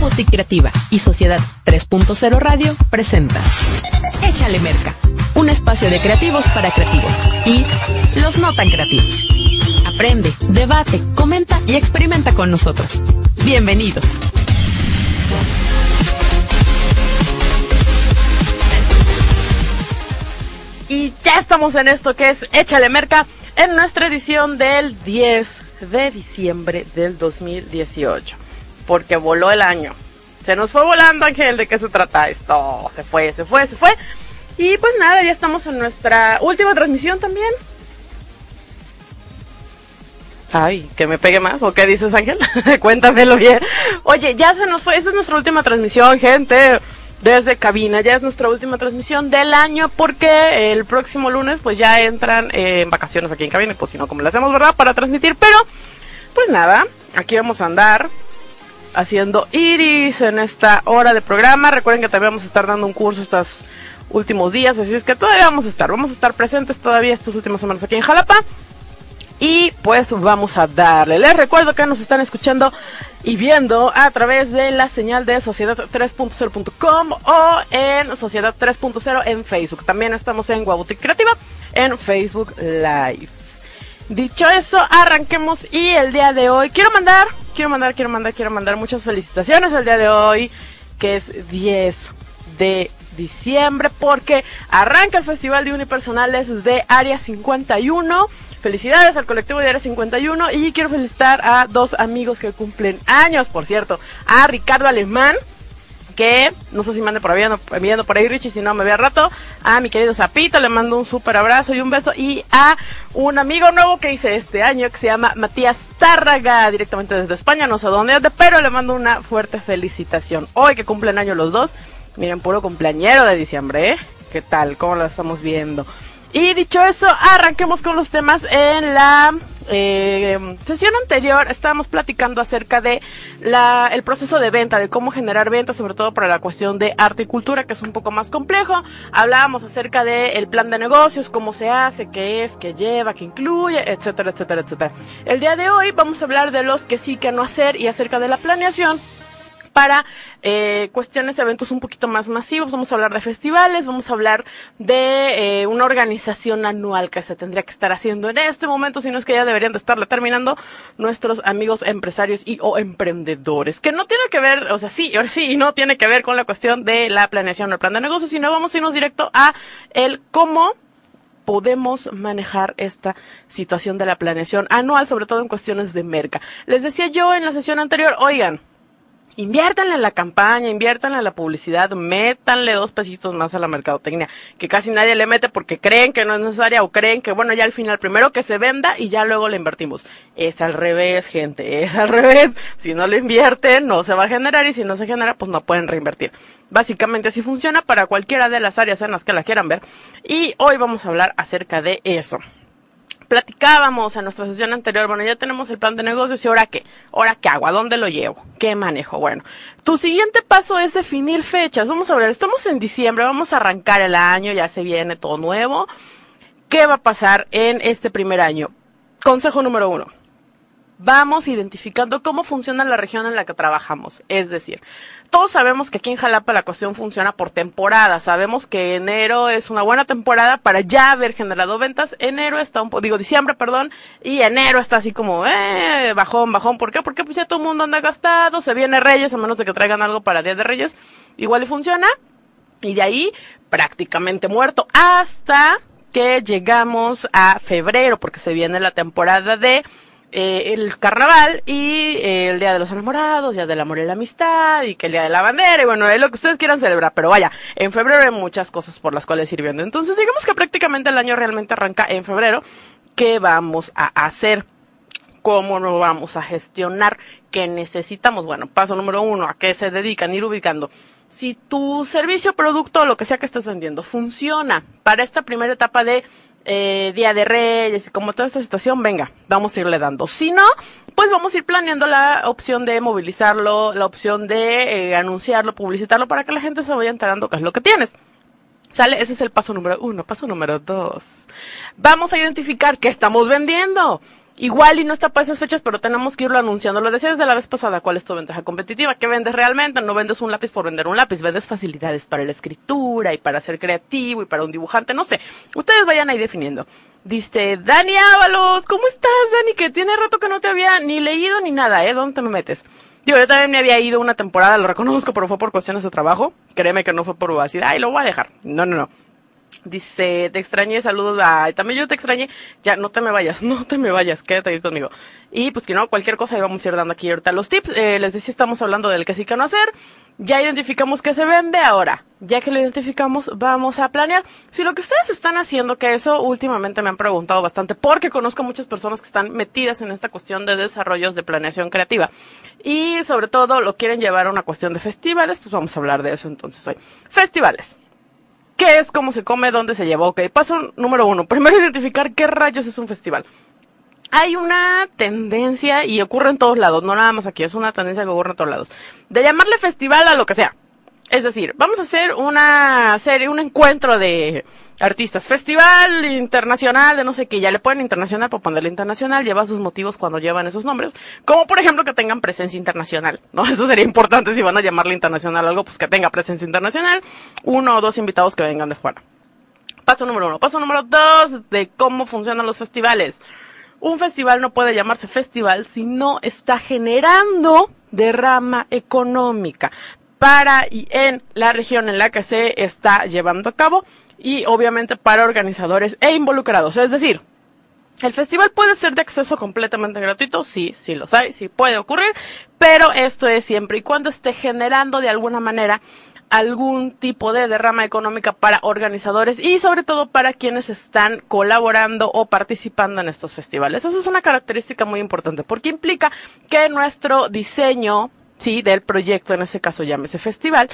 Boutique Creativa y Sociedad 3.0 Radio presenta Échale Merca, un espacio de creativos para creativos y los no tan creativos. Aprende, debate, comenta y experimenta con nosotros. Bienvenidos. Y ya estamos en esto que es Échale Merca en nuestra edición del 10 de diciembre del 2018. Porque voló el año. Se nos fue volando, Ángel, ¿de qué se trata esto? Se fue, se fue, se fue. Y pues nada, ya estamos en nuestra última transmisión también. Ay, que me pegue más, ¿o qué dices, Ángel? Cuéntamelo bien. Oye, ya se nos fue, esa es nuestra última transmisión, gente desde cabina. Ya es nuestra última transmisión del año porque el próximo lunes pues ya entran eh, en vacaciones aquí en cabina, pues si no, como lo hacemos, ¿verdad? Para transmitir. Pero, pues nada, aquí vamos a andar haciendo iris en esta hora de programa. Recuerden que también vamos a estar dando un curso estos últimos días, así es que todavía vamos a estar, vamos a estar presentes todavía estas últimas semanas aquí en Jalapa. Y pues vamos a darle. Les recuerdo que nos están escuchando y viendo a través de la señal de sociedad3.0.com o en Sociedad 3.0 en Facebook. También estamos en Guabutic Creativa en Facebook Live. Dicho eso, arranquemos y el día de hoy quiero mandar, quiero mandar, quiero mandar, quiero mandar muchas felicitaciones el día de hoy, que es 10 de diciembre, porque arranca el Festival de Unipersonales de Área 51 Felicidades al colectivo de Área 51 y quiero felicitar a dos amigos que cumplen años, por cierto, a Ricardo Alemán, que no sé si mande por ahí, enviando por ahí Richie, si no me ve rato, a mi querido Zapito, le mando un súper abrazo y un beso, y a un amigo nuevo que hice este año, que se llama Matías Tárraga, directamente desde España, no sé dónde pero le mando una fuerte felicitación. Hoy que cumplen año los dos, miren, puro cumpleañero de diciembre, ¿eh? ¿Qué tal? ¿Cómo lo estamos viendo? Y dicho eso, arranquemos con los temas. En la eh, sesión anterior estábamos platicando acerca de la, el proceso de venta, de cómo generar ventas, sobre todo para la cuestión de arte y cultura, que es un poco más complejo. Hablábamos acerca del el plan de negocios, cómo se hace, qué es, qué lleva, qué incluye, etcétera, etcétera, etcétera. El día de hoy vamos a hablar de los que sí, que no hacer y acerca de la planeación para eh, cuestiones, eventos un poquito más masivos. Vamos a hablar de festivales, vamos a hablar de eh, una organización anual que se tendría que estar haciendo en este momento, si no es que ya deberían de estarla terminando nuestros amigos empresarios y o emprendedores, que no tiene que ver, o sea, sí, ahora sí, y no tiene que ver con la cuestión de la planeación o el plan de negocio, sino vamos a irnos directo a el cómo podemos manejar esta situación de la planeación anual, sobre todo en cuestiones de merca. Les decía yo en la sesión anterior, oigan, inviértanle en la campaña, inviértanle en la publicidad, métanle dos pesitos más a la mercadotecnia, que casi nadie le mete porque creen que no es necesaria o creen que, bueno, ya al final primero que se venda y ya luego le invertimos. Es al revés, gente, es al revés. Si no le invierten, no se va a generar y si no se genera, pues no pueden reinvertir. Básicamente así funciona para cualquiera de las áreas en las que la quieran ver. Y hoy vamos a hablar acerca de eso platicábamos en nuestra sesión anterior, bueno, ya tenemos el plan de negocios y ahora qué, ahora qué hago, a dónde lo llevo, qué manejo. Bueno, tu siguiente paso es definir fechas. Vamos a ver, estamos en diciembre, vamos a arrancar el año, ya se viene todo nuevo. ¿Qué va a pasar en este primer año? Consejo número uno vamos identificando cómo funciona la región en la que trabajamos. Es decir, todos sabemos que aquí en Jalapa la cuestión funciona por temporada. Sabemos que enero es una buena temporada para ya haber generado ventas. Enero está un poco, digo diciembre, perdón, y enero está así como, eh, bajón, bajón. ¿Por qué? Porque pues ya todo el mundo anda gastado, se viene Reyes, a menos de que traigan algo para Día de Reyes. Igual y funciona. Y de ahí prácticamente muerto hasta que llegamos a febrero, porque se viene la temporada de eh, el carnaval y eh, el Día de los Enamorados, Día del Amor y la Amistad, y que el Día de la Bandera, y bueno, es lo que ustedes quieran celebrar, pero vaya, en febrero hay muchas cosas por las cuales ir viendo. Entonces, digamos que prácticamente el año realmente arranca en febrero. ¿Qué vamos a hacer? ¿Cómo lo vamos a gestionar? ¿Qué necesitamos? Bueno, paso número uno, ¿a qué se dedican? Ir ubicando. Si tu servicio, producto lo que sea que estés vendiendo funciona para esta primera etapa de eh, Día de Reyes y como toda esta situación, venga, vamos a irle dando. Si no, pues vamos a ir planeando la opción de movilizarlo, la opción de eh, anunciarlo, publicitarlo para que la gente se vaya enterando qué es lo que tienes. ¿Sale? Ese es el paso número uno. Paso número dos. Vamos a identificar qué estamos vendiendo. Igual y no está para esas fechas, pero tenemos que irlo anunciando. Lo decía desde la vez pasada, ¿cuál es tu ventaja competitiva? ¿Qué vendes realmente? No vendes un lápiz por vender un lápiz, vendes facilidades para la escritura y para ser creativo y para un dibujante, no sé. Ustedes vayan ahí definiendo. Dice, Dani Ábalos, ¿cómo estás, Dani? Que tiene rato que no te había ni leído ni nada, ¿eh? ¿Dónde me metes? Digo, yo también me había ido una temporada, lo reconozco, pero fue por cuestiones de trabajo. Créeme que no fue por obesidad y lo voy a dejar. No, no, no. Dice, te extrañé, saludos. Ay, también yo te extrañé. Ya, no te me vayas, no te me vayas, quédate ahí conmigo. Y pues que no, cualquier cosa íbamos a ir dando aquí ahorita los tips. Eh, les decía, estamos hablando del que sí que no hacer. Ya identificamos que se vende ahora. Ya que lo identificamos, vamos a planear. Si lo que ustedes están haciendo, que eso últimamente me han preguntado bastante, porque conozco muchas personas que están metidas en esta cuestión de desarrollos de planeación creativa. Y sobre todo lo quieren llevar a una cuestión de festivales, pues vamos a hablar de eso entonces hoy. Festivales. ¿Qué es? ¿Cómo se come? ¿Dónde se lleva? Ok, paso número uno. Primero identificar qué rayos es un festival. Hay una tendencia, y ocurre en todos lados, no nada más aquí, es una tendencia que ocurre en todos lados, de llamarle festival a lo que sea. Es decir, vamos a hacer una serie, un encuentro de artistas. Festival internacional de no sé qué. Ya le ponen internacional para ponerle internacional. Lleva sus motivos cuando llevan esos nombres. Como por ejemplo que tengan presencia internacional. ¿No? Eso sería importante si van a llamarle internacional algo, pues que tenga presencia internacional. Uno o dos invitados que vengan de fuera. Paso número uno. Paso número dos de cómo funcionan los festivales. Un festival no puede llamarse festival si no está generando derrama económica para y en la región en la que se está llevando a cabo y obviamente para organizadores e involucrados. Es decir, el festival puede ser de acceso completamente gratuito, sí, sí lo hay, sí puede ocurrir, pero esto es siempre y cuando esté generando de alguna manera algún tipo de derrama económica para organizadores y sobre todo para quienes están colaborando o participando en estos festivales. Eso es una característica muy importante porque implica que nuestro diseño sí, del proyecto, en este caso llámese festival,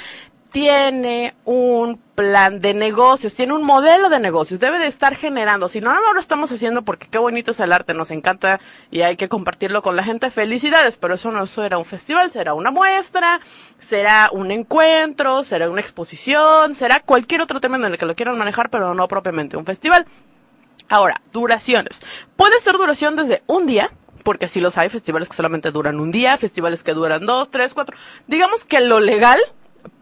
tiene un plan de negocios, tiene un modelo de negocios, debe de estar generando, si no, no lo estamos haciendo porque qué bonito es el arte, nos encanta y hay que compartirlo con la gente, felicidades, pero eso no será un festival, será una muestra, será un encuentro, será una exposición, será cualquier otro tema en el que lo quieran manejar, pero no propiamente un festival. Ahora, duraciones. Puede ser duración desde un día, porque si los hay, festivales que solamente duran un día, festivales que duran dos, tres, cuatro. Digamos que lo legal,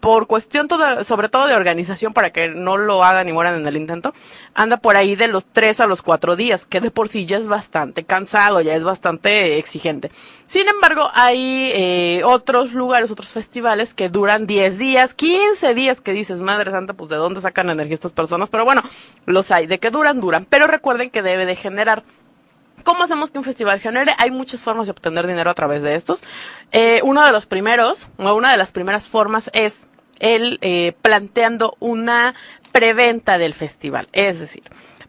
por cuestión toda, sobre todo de organización para que no lo hagan y mueran en el intento, anda por ahí de los tres a los cuatro días, que de por sí ya es bastante cansado, ya es bastante exigente. Sin embargo, hay eh, otros lugares, otros festivales que duran diez días, quince días, que dices, madre santa, pues de dónde sacan energía estas personas, pero bueno, los hay, de que duran, duran, pero recuerden que debe de generar ¿Cómo hacemos que un festival genere? Hay muchas formas de obtener dinero a través de estos. Eh, uno de los primeros, o una de las primeras formas es el eh, planteando una preventa del festival. Es decir,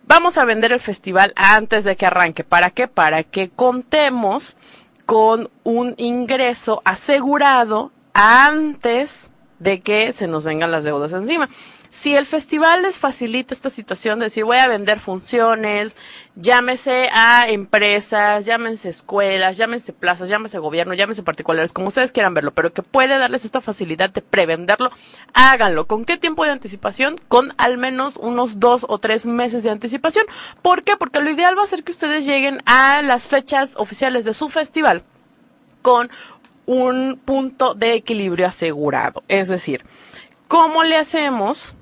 vamos a vender el festival antes de que arranque. ¿Para qué? Para que contemos con un ingreso asegurado antes de que se nos vengan las deudas encima. Si el festival les facilita esta situación de decir voy a vender funciones, llámese a empresas, llámense escuelas, llámense plazas, llámese gobierno, llámese particulares, como ustedes quieran verlo, pero que puede darles esta facilidad de prevenderlo, háganlo. ¿Con qué tiempo de anticipación? Con al menos unos dos o tres meses de anticipación. ¿Por qué? Porque lo ideal va a ser que ustedes lleguen a las fechas oficiales de su festival con un punto de equilibrio asegurado. Es decir, ¿cómo le hacemos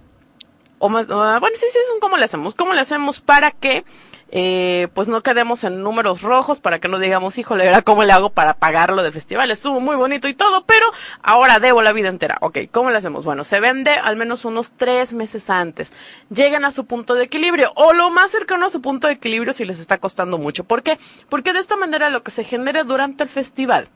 o más, ah, bueno, sí, sí, es un cómo le hacemos. ¿Cómo le hacemos para que, eh, pues no quedemos en números rojos, para que no digamos, híjole, ¿verdad? ¿cómo le hago para pagarlo del festival? Estuvo muy bonito y todo, pero ahora debo la vida entera. Ok, ¿cómo le hacemos? Bueno, se vende al menos unos tres meses antes. Llegan a su punto de equilibrio, o lo más cercano a su punto de equilibrio si les está costando mucho. ¿Por qué? Porque de esta manera lo que se genere durante el festival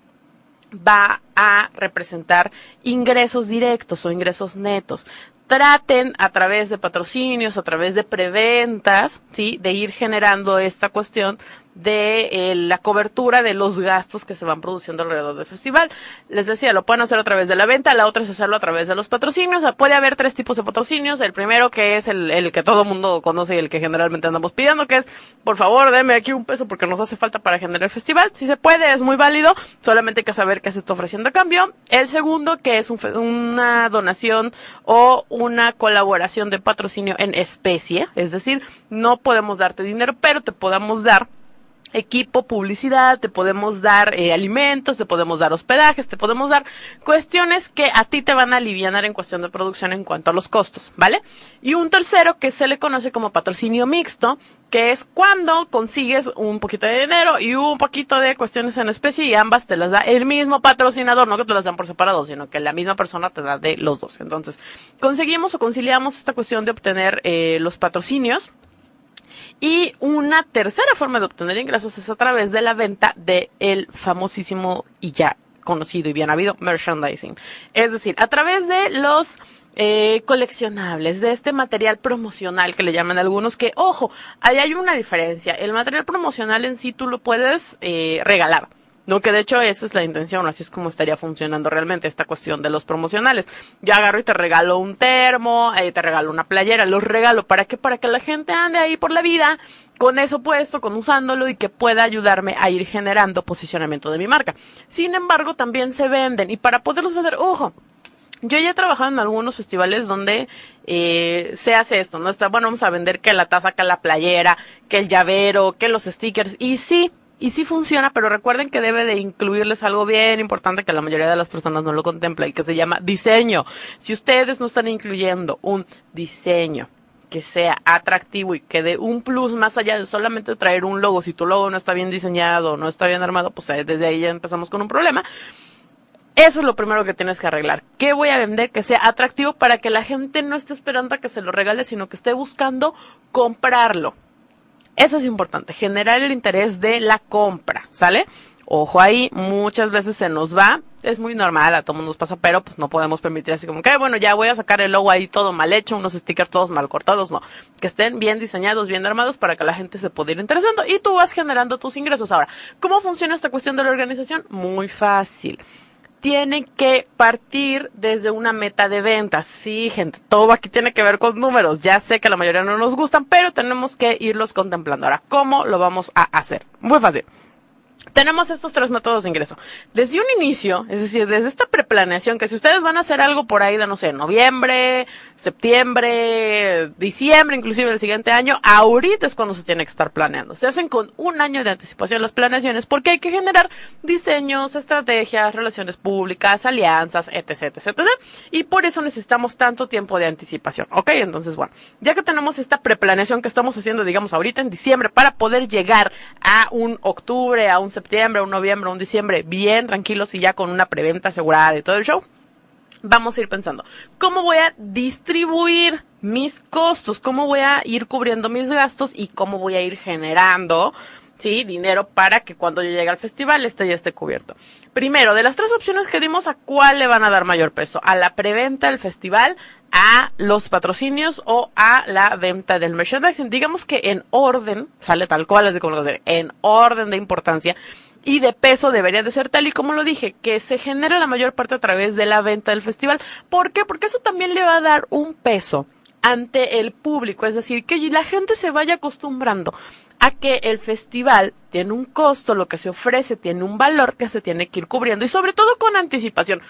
va a representar ingresos directos o ingresos netos traten a través de patrocinios, a través de preventas, ¿sí? De ir generando esta cuestión de eh, la cobertura de los gastos que se van produciendo alrededor del festival. Les decía, lo pueden hacer a través de la venta, la otra es hacerlo a través de los patrocinios. puede haber tres tipos de patrocinios. El primero que es el, el que todo mundo conoce y el que generalmente andamos pidiendo, que es, por favor, deme aquí un peso porque nos hace falta para generar el festival. Si se puede, es muy válido, solamente hay que saber qué se está ofreciendo a cambio. El segundo, que es un, una donación o una colaboración de patrocinio en especie, es decir, no podemos darte dinero, pero te podamos dar equipo, publicidad, te podemos dar eh, alimentos, te podemos dar hospedajes, te podemos dar cuestiones que a ti te van a aliviar en cuestión de producción en cuanto a los costos, ¿vale? Y un tercero que se le conoce como patrocinio mixto, que es cuando consigues un poquito de dinero y un poquito de cuestiones en especie y ambas te las da el mismo patrocinador, no que te las dan por separado, sino que la misma persona te da de los dos. Entonces, conseguimos o conciliamos esta cuestión de obtener eh, los patrocinios. Y una tercera forma de obtener ingresos es a través de la venta del el famosísimo y ya conocido y bien habido merchandising. Es decir, a través de los eh, coleccionables, de este material promocional que le llaman algunos, que, ojo, ahí hay una diferencia. El material promocional en sí tú lo puedes eh, regalar. No, que de hecho esa es la intención, así es como estaría funcionando realmente esta cuestión de los promocionales. Yo agarro y te regalo un termo, eh, te regalo una playera, los regalo, ¿para qué? Para que la gente ande ahí por la vida con eso puesto, con usándolo y que pueda ayudarme a ir generando posicionamiento de mi marca. Sin embargo, también se venden y para poderlos vender, ojo, yo ya he trabajado en algunos festivales donde eh, se hace esto, ¿no? Está, bueno, vamos a vender que la taza, que la playera, que el llavero, que los stickers. Y sí, y sí funciona, pero recuerden que debe de incluirles algo bien importante que la mayoría de las personas no lo contempla y que se llama diseño. Si ustedes no están incluyendo un diseño que sea atractivo y que dé un plus más allá de solamente traer un logo, si tu logo no está bien diseñado, no está bien armado, pues eh, desde ahí ya empezamos con un problema. Eso es lo primero que tienes que arreglar. ¿Qué voy a vender que sea atractivo para que la gente no esté esperando a que se lo regale, sino que esté buscando comprarlo? Eso es importante, generar el interés de la compra, ¿sale? Ojo ahí, muchas veces se nos va, es muy normal, a todo nos pasa, pero pues no podemos permitir así como que, bueno, ya voy a sacar el logo ahí todo mal hecho, unos stickers todos mal cortados, no. Que estén bien diseñados, bien armados para que la gente se pueda ir interesando y tú vas generando tus ingresos. Ahora, ¿cómo funciona esta cuestión de la organización? Muy fácil tiene que partir desde una meta de ventas. Sí, gente, todo aquí tiene que ver con números. Ya sé que la mayoría no nos gustan, pero tenemos que irlos contemplando. Ahora, ¿cómo lo vamos a hacer? Muy fácil tenemos estos tres métodos de ingreso. Desde un inicio, es decir, desde esta preplaneación, que si ustedes van a hacer algo por ahí de, no sé, noviembre, septiembre, diciembre, inclusive el siguiente año, ahorita es cuando se tiene que estar planeando. Se hacen con un año de anticipación las planeaciones porque hay que generar diseños, estrategias, relaciones públicas, alianzas, etc, etc, etc. Y por eso necesitamos tanto tiempo de anticipación. ¿Ok? Entonces, bueno, ya que tenemos esta preplaneación que estamos haciendo, digamos, ahorita en diciembre, para poder llegar a un octubre, a un septiembre, un noviembre, un diciembre, bien tranquilos y ya con una preventa asegurada de todo el show, vamos a ir pensando, ¿cómo voy a distribuir mis costos? ¿Cómo voy a ir cubriendo mis gastos? Y cómo voy a ir generando sí, dinero para que cuando yo llegue al festival este ya esté cubierto. Primero, de las tres opciones que dimos, ¿a cuál le van a dar mayor peso? ¿A la preventa del festival, a los patrocinios o a la venta del merchandising? Digamos que en orden, sale tal cual, de como en orden de importancia y de peso debería de ser tal y como lo dije, que se genera la mayor parte a través de la venta del festival. ¿Por qué? Porque eso también le va a dar un peso ante el público, es decir, que la gente se vaya acostumbrando que el festival tiene un costo, lo que se ofrece tiene un valor que se tiene que ir cubriendo y sobre todo con anticipación.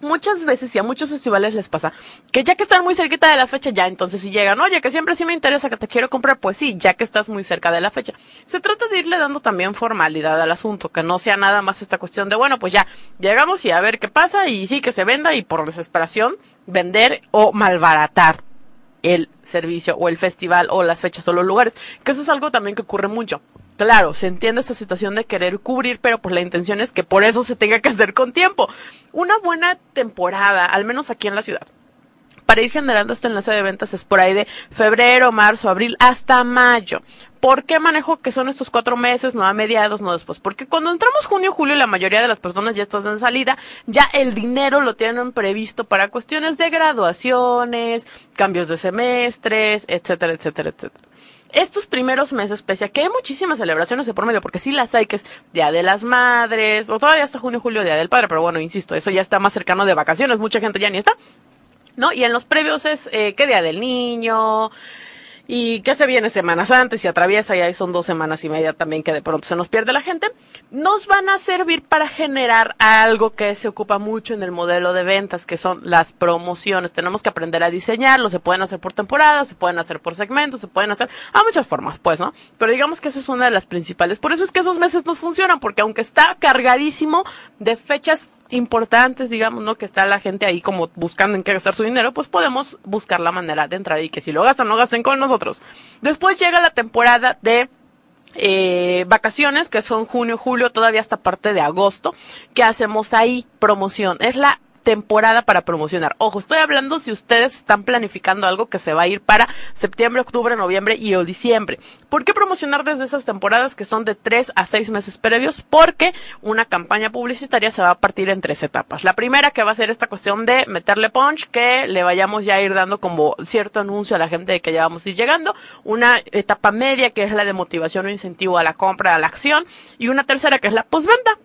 Muchas veces y a muchos festivales les pasa que ya que están muy cerquita de la fecha, ya entonces si llegan, oye, que siempre sí me interesa que te quiero comprar, pues sí, ya que estás muy cerca de la fecha. Se trata de irle dando también formalidad al asunto, que no sea nada más esta cuestión de, bueno, pues ya, llegamos y a ver qué pasa y sí que se venda y por desesperación vender o malbaratar el servicio o el festival o las fechas o los lugares, que eso es algo también que ocurre mucho. Claro, se entiende esta situación de querer cubrir, pero pues la intención es que por eso se tenga que hacer con tiempo. Una buena temporada, al menos aquí en la ciudad, para ir generando este enlace de ventas es por ahí de febrero, marzo, abril, hasta mayo. ¿Por qué manejo que son estos cuatro meses, no a mediados, no después? Porque cuando entramos junio, julio, la mayoría de las personas ya están en salida, ya el dinero lo tienen previsto para cuestiones de graduaciones, cambios de semestres, etcétera, etcétera, etcétera estos primeros meses, pese a que hay muchísimas celebraciones de por medio, porque sí las hay, que es Día de las Madres, o todavía hasta junio, julio, Día del Padre, pero bueno, insisto, eso ya está más cercano de vacaciones, mucha gente ya ni está. ¿No? Y en los previos es eh, qué día del niño, y que se viene semanas antes y atraviesa y ahí son dos semanas y media también que de pronto se nos pierde la gente, nos van a servir para generar algo que se ocupa mucho en el modelo de ventas, que son las promociones. Tenemos que aprender a diseñarlo, se pueden hacer por temporada, se pueden hacer por segmentos, se pueden hacer a muchas formas, pues, ¿no? Pero digamos que esa es una de las principales. Por eso es que esos meses nos funcionan, porque aunque está cargadísimo de fechas importantes, digamos, ¿no? Que está la gente ahí como buscando en qué gastar su dinero, pues podemos buscar la manera de entrar y que si lo gastan, no gasten con nosotros. Después llega la temporada de eh, vacaciones, que son junio, julio, todavía hasta parte de agosto, que hacemos ahí promoción. Es la temporada para promocionar. Ojo, estoy hablando si ustedes están planificando algo que se va a ir para septiembre, octubre, noviembre y o diciembre. ¿Por qué promocionar desde esas temporadas que son de tres a seis meses previos? Porque una campaña publicitaria se va a partir en tres etapas. La primera que va a ser esta cuestión de meterle punch, que le vayamos ya a ir dando como cierto anuncio a la gente de que ya vamos a ir llegando. Una etapa media que es la de motivación o incentivo a la compra, a la acción. Y una tercera que es la postventa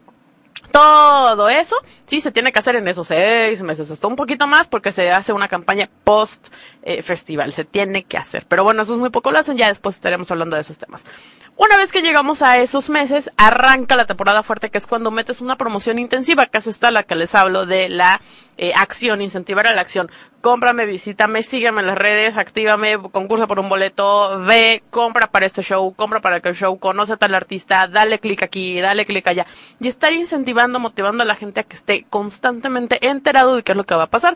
todo eso sí se tiene que hacer en esos seis meses, hasta un poquito más porque se hace una campaña post eh, festival, se tiene que hacer. Pero bueno, eso es muy poco lo hacen, ya después estaremos hablando de esos temas. Una vez que llegamos a esos meses, arranca la temporada fuerte, que es cuando metes una promoción intensiva, que es esta la que les hablo de la eh, acción, incentivar a la acción. Cómprame, visítame, sígueme en las redes, actívame, concursa por un boleto, ve, compra para este show, compra para aquel show, conoce a tal artista, dale clic aquí, dale clic allá. Y estar incentivando, motivando a la gente a que esté constantemente enterado de qué es lo que va a pasar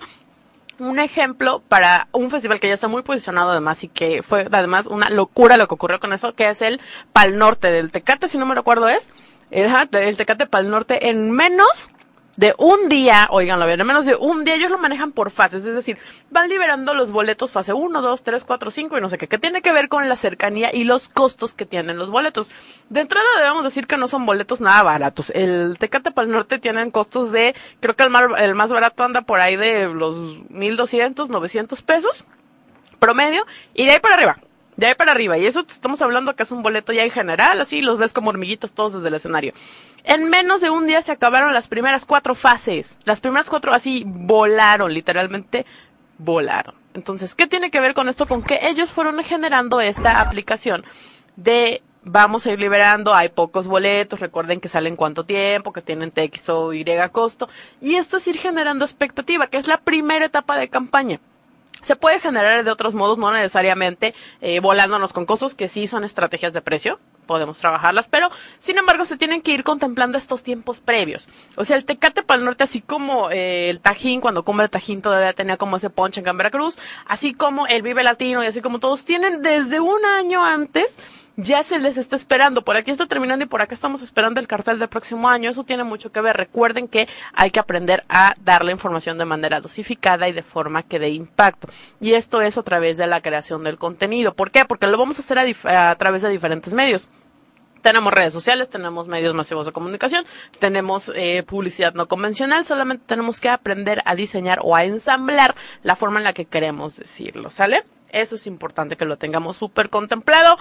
un ejemplo para un festival que ya está muy posicionado además y que fue además una locura lo que ocurrió con eso, que es el Pal Norte del Tecate, si no me recuerdo es, el Tecate Pal Norte en menos de un día, oiganlo bien, en menos de un día ellos lo manejan por fases, es decir, van liberando los boletos fase 1, 2, 3, 4, 5 y no sé qué, que tiene que ver con la cercanía y los costos que tienen los boletos. De entrada debemos decir que no son boletos nada baratos. El Tecate para el Norte tienen costos de, creo que el más, el más barato anda por ahí de los 1200, 900 pesos promedio y de ahí para arriba. De ahí para arriba. Y eso estamos hablando que es un boleto ya en general, así los ves como hormiguitas todos desde el escenario. En menos de un día se acabaron las primeras cuatro fases. Las primeras cuatro así volaron, literalmente volaron. Entonces, ¿qué tiene que ver con esto? Con que ellos fueron generando esta aplicación de vamos a ir liberando, hay pocos boletos, recuerden que salen cuánto tiempo, que tienen X o Y costo. Y esto es ir generando expectativa, que es la primera etapa de campaña. Se puede generar de otros modos, no necesariamente eh, volándonos con costos, que sí son estrategias de precio, podemos trabajarlas, pero sin embargo se tienen que ir contemplando estos tiempos previos. O sea, el Tecate para el Norte, así como eh, el Tajín, cuando come Tajín todavía tenía como ese ponche en Veracruz, así como el Vive Latino y así como todos tienen desde un año antes ya se les está esperando. Por aquí está terminando y por acá estamos esperando el cartel del próximo año. Eso tiene mucho que ver. Recuerden que hay que aprender a dar la información de manera dosificada y de forma que dé impacto. Y esto es a través de la creación del contenido. ¿Por qué? Porque lo vamos a hacer a, a través de diferentes medios tenemos redes sociales, tenemos medios masivos de comunicación, tenemos eh, publicidad no convencional, solamente tenemos que aprender a diseñar o a ensamblar la forma en la que queremos decirlo, ¿sale? Eso es importante que lo tengamos súper contemplado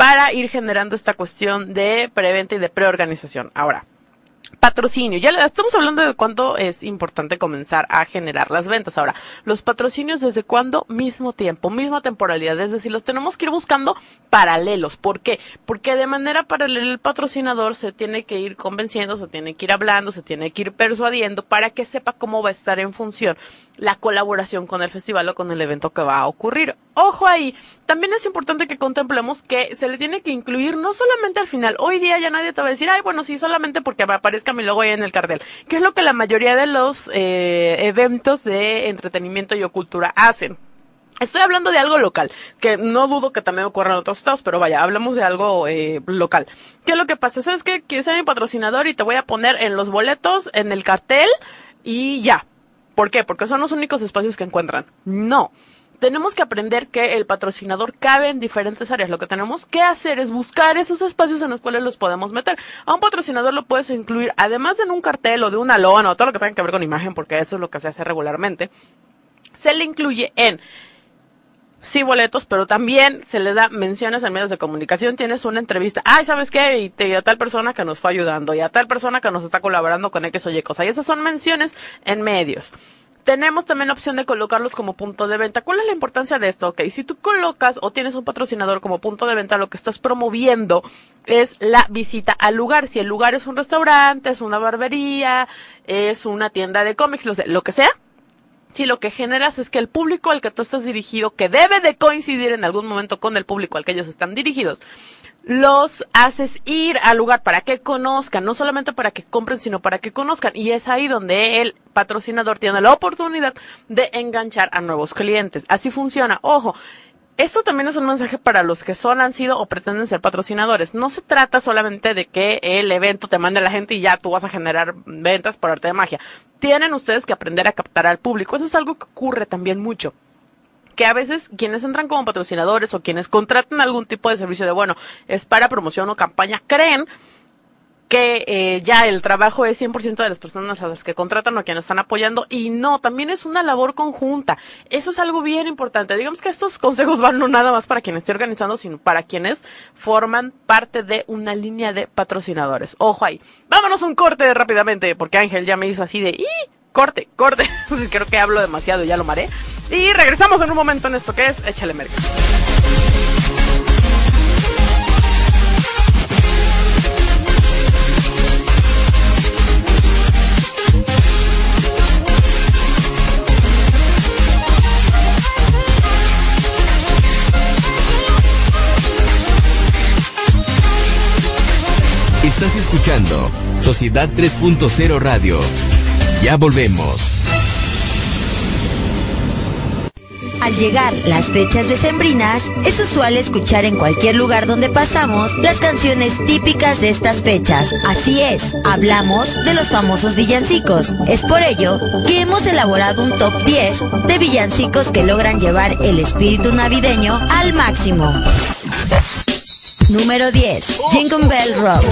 para ir generando esta cuestión de preventa y de preorganización. Ahora, patrocinio. Ya estamos hablando de cuándo es importante comenzar a generar las ventas. Ahora, los patrocinios desde cuándo? Mismo tiempo, misma temporalidad. Es decir, los tenemos que ir buscando paralelos. ¿Por qué? Porque de manera paralela el patrocinador se tiene que ir convenciendo, se tiene que ir hablando, se tiene que ir persuadiendo para que sepa cómo va a estar en función la colaboración con el festival o con el evento que va a ocurrir. Ojo ahí, también es importante que contemplemos que se le tiene que incluir no solamente al final. Hoy día ya nadie te va a decir, ay, bueno, sí, solamente porque me aparezca mi logo ahí en el cartel, que es lo que la mayoría de los eh, eventos de entretenimiento y cultura hacen. Estoy hablando de algo local, que no dudo que también ocurra en otros estados, pero vaya, hablamos de algo eh, local. ¿Qué es lo que pasa? ¿Sabes que Quieres ser mi patrocinador y te voy a poner en los boletos, en el cartel y ya. ¿Por qué? Porque son los únicos espacios que encuentran. No. Tenemos que aprender que el patrocinador cabe en diferentes áreas. Lo que tenemos que hacer es buscar esos espacios en los cuales los podemos meter. A un patrocinador lo puedes incluir, además de en un cartel o de una lona o todo lo que tenga que ver con imagen, porque eso es lo que se hace regularmente. Se le incluye en sí boletos, pero también se le da menciones en medios de comunicación, tienes una entrevista, ay, ¿sabes qué? Y, te, a tal persona que nos fue ayudando, y a tal persona que nos está colaborando con X o Y cosa. Y esas son menciones en medios. tenemos también la opción de colocarlos como punto de venta. ¿Cuál es la importancia de esto? Ok, si tú colocas o tienes un patrocinador como punto de venta, lo que estás promoviendo es la visita al lugar. Si el lugar es un restaurante, es una barbería, es una tienda de cómics, lo, lo que sea, si lo que generas es que el público al que tú estás dirigido, que debe de coincidir en algún momento con el público al que ellos están dirigidos, los haces ir al lugar para que conozcan, no solamente para que compren, sino para que conozcan. Y es ahí donde el patrocinador tiene la oportunidad de enganchar a nuevos clientes. Así funciona. Ojo, esto también es un mensaje para los que son, han sido o pretenden ser patrocinadores. No se trata solamente de que el evento te mande a la gente y ya tú vas a generar ventas por arte de magia. Tienen ustedes que aprender a captar al público. Eso es algo que ocurre también mucho que a veces quienes entran como patrocinadores o quienes contratan algún tipo de servicio de, bueno, es para promoción o campaña, creen que eh, ya el trabajo es 100% de las personas a las que contratan o a quienes están apoyando y no, también es una labor conjunta. Eso es algo bien importante. Digamos que estos consejos van no nada más para quienes estén organizando, sino para quienes forman parte de una línea de patrocinadores. Ojo ahí. Vámonos un corte rápidamente, porque Ángel ya me hizo así de, ¡y! Corte, corte. Creo que hablo demasiado, ya lo maré. Y regresamos en un momento en esto que es Échale Merca. Estás escuchando Sociedad 3.0 Radio. Ya volvemos. Al llegar las fechas decembrinas, es usual escuchar en cualquier lugar donde pasamos las canciones típicas de estas fechas. Así es, hablamos de los famosos villancicos. Es por ello que hemos elaborado un top 10 de villancicos que logran llevar el espíritu navideño al máximo. Número 10. Jingle Bell Rock.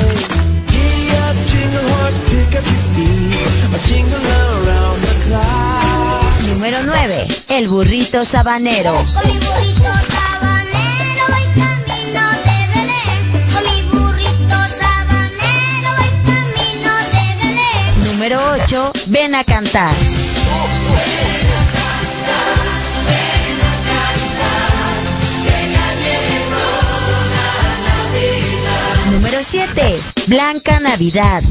Número 9. El burrito sabanero. Con mi burrito sabanero voy camino de Belén. Con mi burrito sabanero voy camino de Belén. Número 8. Ven a cantar. 7. Blanca Navidad.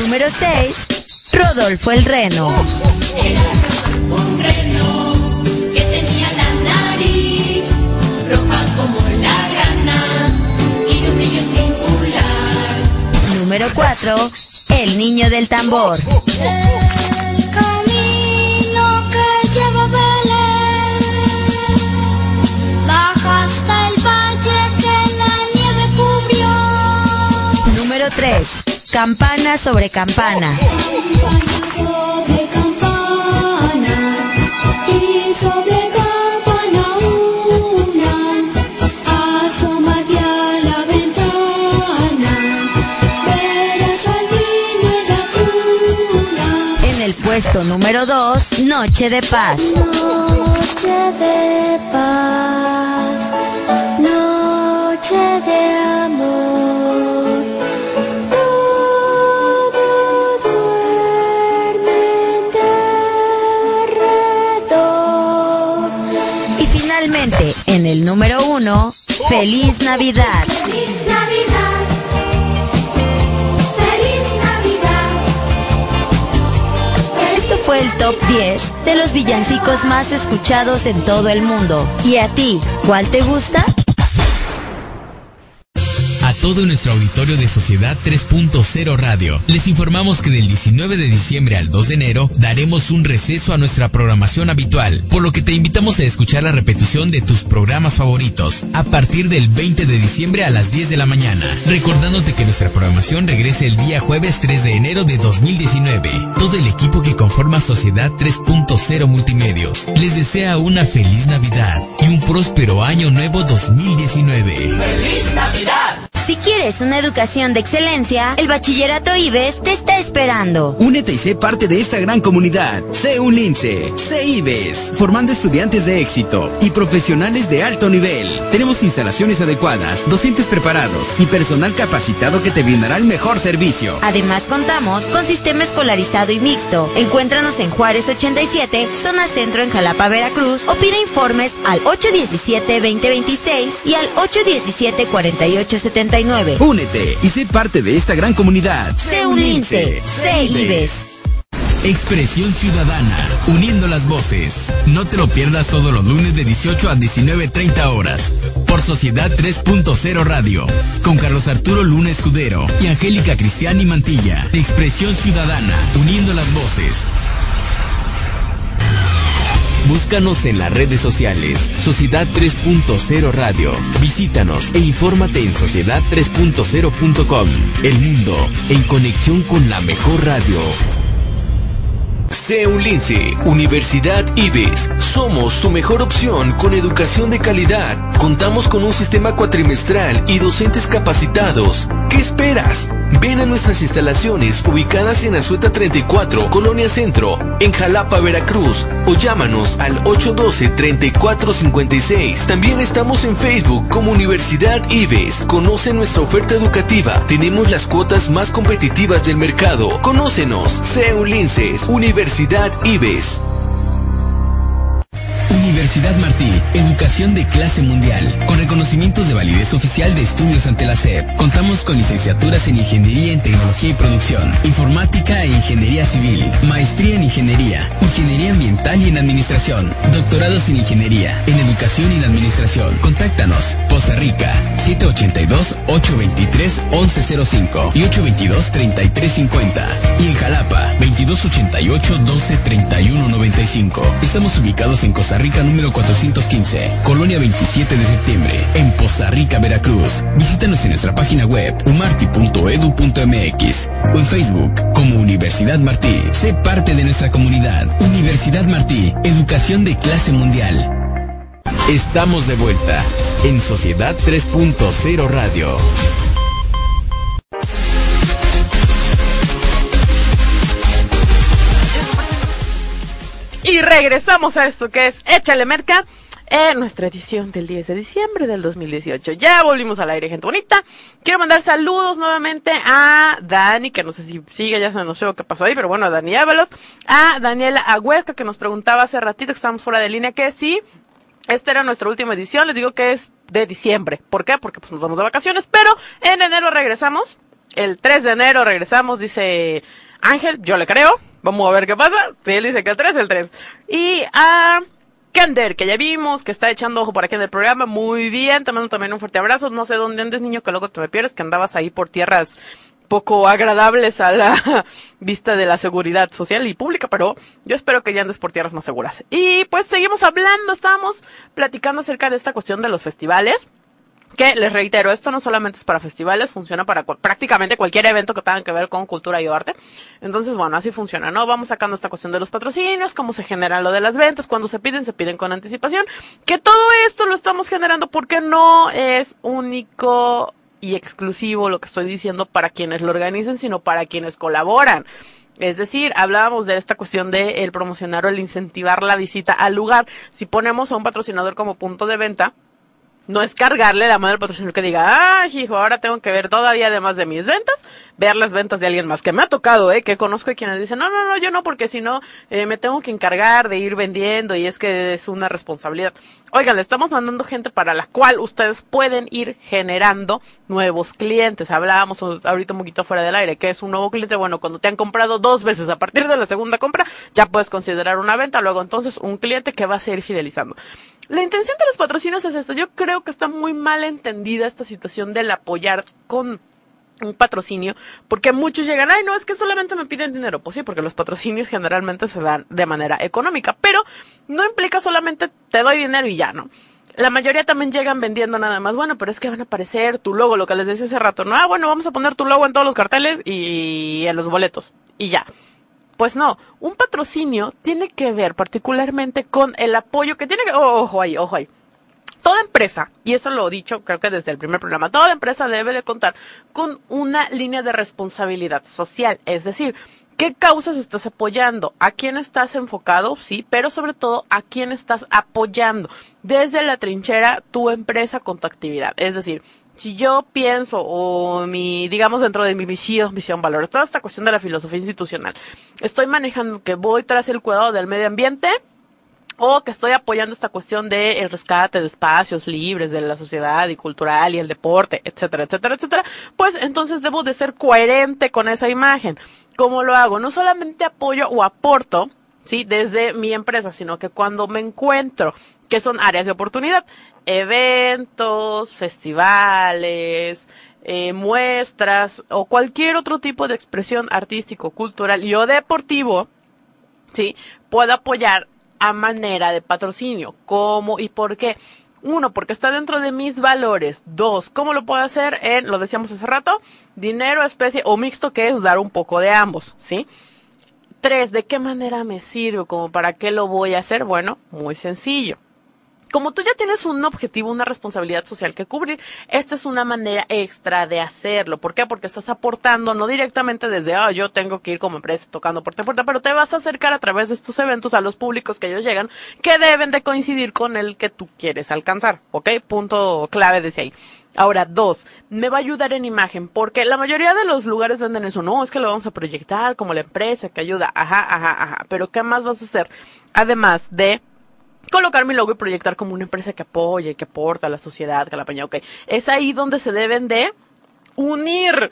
Número 6. Rodolfo el Reno. un reno que tenía la nariz roja como la grana y un brillo singular. Número 4. El niño del tambor. Campana sobre campana. Sobre campana y sobre campana una asómate a la ventana verás al niño en la cuna En el puesto número 2. Noche de paz. noche de paz noche de amor finalmente, en el número 1. Feliz Navidad. Feliz Navidad Feliz Navidad Esto fue el top 10 de los villancicos más escuchados en todo el mundo. ¿Y a ti, cuál te gusta? Todo nuestro auditorio de Sociedad 3.0 Radio, les informamos que del 19 de diciembre al 2 de enero daremos un receso a nuestra programación habitual, por lo que te invitamos a escuchar la repetición de tus programas favoritos a partir del 20 de diciembre a las 10 de la mañana, recordándote que nuestra programación regrese el día jueves 3 de enero de 2019. Todo el equipo que conforma Sociedad 3.0 Multimedios les desea una feliz Navidad y un próspero año nuevo 2019. Si quieres una educación de excelencia, el Bachillerato IBES te está esperando. Únete y sé parte de esta gran comunidad. Sé un lince, sé IBES, formando estudiantes de éxito y profesionales de alto nivel. Tenemos instalaciones adecuadas, docentes preparados y personal capacitado que te brindará el mejor servicio. Además contamos con sistema escolarizado y mixto. Encuéntranos en Juárez 87, zona centro en Jalapa, Veracruz o pide informes al 817-2026 y al 817-4879. Únete y sé parte de esta gran comunidad. Sé un lince, sé IBES. Expresión Ciudadana, uniendo las voces. No te lo pierdas todos los lunes de 18 a 19.30 horas. Por Sociedad 3.0 Radio. Con Carlos Arturo Luna Escudero y Angélica Cristiani Mantilla. Expresión Ciudadana, uniendo las voces. Búscanos en las redes sociales, Sociedad 3.0 Radio. Visítanos e infórmate en sociedad3.0.com. El mundo en conexión con la mejor radio. Sé un lince, Universidad IBES. Somos tu mejor opción con educación de calidad. Contamos con un sistema cuatrimestral y docentes capacitados. ¿Qué esperas? Ven a nuestras instalaciones ubicadas en Azueta 34, Colonia Centro, en Jalapa, Veracruz, o llámanos al 812-3456. También estamos en Facebook como Universidad IBES. Conoce nuestra oferta educativa. Tenemos las cuotas más competitivas del mercado. Conócenos. Un linces, Universidad IBES. Universidad Martí, educación de clase mundial, con reconocimientos de validez oficial de estudios ante la SEP. Contamos con licenciaturas en Ingeniería en Tecnología y Producción, Informática e Ingeniería Civil, Maestría en Ingeniería, Ingeniería Ambiental y en Administración, doctorados en Ingeniería, en Educación y en Administración. Contáctanos, Poza Rica, 782-823-1105 y 822-3350. Y en Jalapa, 2288-123195. Estamos ubicados en Costa Rica número 415, Colonia 27 de septiembre, en Poza Rica, Veracruz. Visítanos en nuestra página web umarti.edu.mx o en Facebook como Universidad Martí. Sé parte de nuestra comunidad. Universidad Martí, educación de clase mundial. Estamos de vuelta en Sociedad 3.0 Radio. Y regresamos a esto que es Échale Merca en nuestra edición del 10 de diciembre del 2018. Ya volvimos al aire, gente bonita. Quiero mandar saludos nuevamente a Dani, que no sé si sigue, ya se no sé qué pasó ahí, pero bueno, a Dani Ábalos, a Daniela Agüesca, que nos preguntaba hace ratito que estábamos fuera de línea, que sí, esta era nuestra última edición, les digo que es de diciembre. ¿Por qué? Porque pues nos vamos de vacaciones, pero en enero regresamos. El 3 de enero regresamos, dice Ángel, yo le creo. Vamos a ver qué pasa. Si él dice que el 3, el 3. Y a Kender, que ya vimos, que está echando ojo por aquí en el programa. Muy bien, te mando también un fuerte abrazo. No sé dónde andes, niño, que luego te me pierdes, que andabas ahí por tierras poco agradables a la vista de la seguridad social y pública, pero yo espero que ya andes por tierras más seguras. Y pues seguimos hablando, estábamos platicando acerca de esta cuestión de los festivales. Que les reitero, esto no solamente es para festivales, funciona para prácticamente cualquier evento que tenga que ver con cultura y arte. Entonces, bueno, así funciona, ¿no? Vamos sacando esta cuestión de los patrocinios, cómo se genera lo de las ventas, cuando se piden, se piden con anticipación. Que todo esto lo estamos generando porque no es único y exclusivo lo que estoy diciendo para quienes lo organicen, sino para quienes colaboran. Es decir, hablábamos de esta cuestión de el promocionar o el incentivar la visita al lugar. Si ponemos a un patrocinador como punto de venta, no es cargarle la mano al patrocinador que diga, ah, hijo, ahora tengo que ver todavía además de mis ventas, ver las ventas de alguien más, que me ha tocado, eh, que conozco a quienes dicen, no, no, no, yo no, porque si no, eh, me tengo que encargar de ir vendiendo y es que es una responsabilidad. Oigan, le estamos mandando gente para la cual ustedes pueden ir generando nuevos clientes. Hablábamos ahorita un poquito fuera del aire, que es un nuevo cliente, bueno, cuando te han comprado dos veces a partir de la segunda compra, ya puedes considerar una venta, luego entonces un cliente que va a seguir fidelizando. La intención de los patrocinios es esto. Yo creo que está muy mal entendida esta situación del apoyar con un patrocinio, porque muchos llegan, ay, no, es que solamente me piden dinero. Pues sí, porque los patrocinios generalmente se dan de manera económica, pero no implica solamente te doy dinero y ya, ¿no? La mayoría también llegan vendiendo nada más, bueno, pero es que van a aparecer tu logo, lo que les decía hace rato, ¿no? Ah, bueno, vamos a poner tu logo en todos los carteles y en los boletos, y ya. Pues no, un patrocinio tiene que ver particularmente con el apoyo que tiene que, oh, ojo ahí, ojo ahí. Toda empresa, y eso lo he dicho creo que desde el primer programa, toda empresa debe de contar con una línea de responsabilidad social, es decir, ¿Qué causas estás apoyando? ¿A quién estás enfocado? Sí, pero sobre todo a quién estás apoyando. Desde la trinchera, tu empresa con tu actividad. Es decir, si yo pienso o mi, digamos dentro de mi misión, misión, valores, toda esta cuestión de la filosofía institucional, estoy manejando que voy tras el cuidado del medio ambiente, o que estoy apoyando esta cuestión de el rescate de espacios libres de la sociedad y cultural y el deporte, etcétera, etcétera, etcétera, pues entonces debo de ser coherente con esa imagen. ¿Cómo lo hago? No solamente apoyo o aporto, sí, desde mi empresa, sino que cuando me encuentro que son áreas de oportunidad, eventos, festivales, eh, muestras o cualquier otro tipo de expresión artístico, cultural y o deportivo, sí, puedo apoyar a manera de patrocinio. ¿Cómo y por qué? Uno, porque está dentro de mis valores. Dos, ¿cómo lo puedo hacer? En, lo decíamos hace rato, dinero, especie o mixto, que es dar un poco de ambos, ¿sí? Tres, ¿de qué manera me sirve? ¿Como para qué lo voy a hacer? Bueno, muy sencillo. Como tú ya tienes un objetivo, una responsabilidad social que cubrir, esta es una manera extra de hacerlo. ¿Por qué? Porque estás aportando no directamente desde, ah, yo tengo que ir como empresa tocando puerta a puerta, pero te vas a acercar a través de estos eventos a los públicos que ellos llegan, que deben de coincidir con el que tú quieres alcanzar. ¿Ok? Punto clave desde ahí. Ahora, dos, me va a ayudar en imagen, porque la mayoría de los lugares venden eso, no, es que lo vamos a proyectar como la empresa que ayuda, ajá, ajá, ajá, pero ¿qué más vas a hacer? Además de colocar mi logo y proyectar como una empresa que apoya y que aporta a la sociedad, que la apaña, ok. Es ahí donde se deben de unir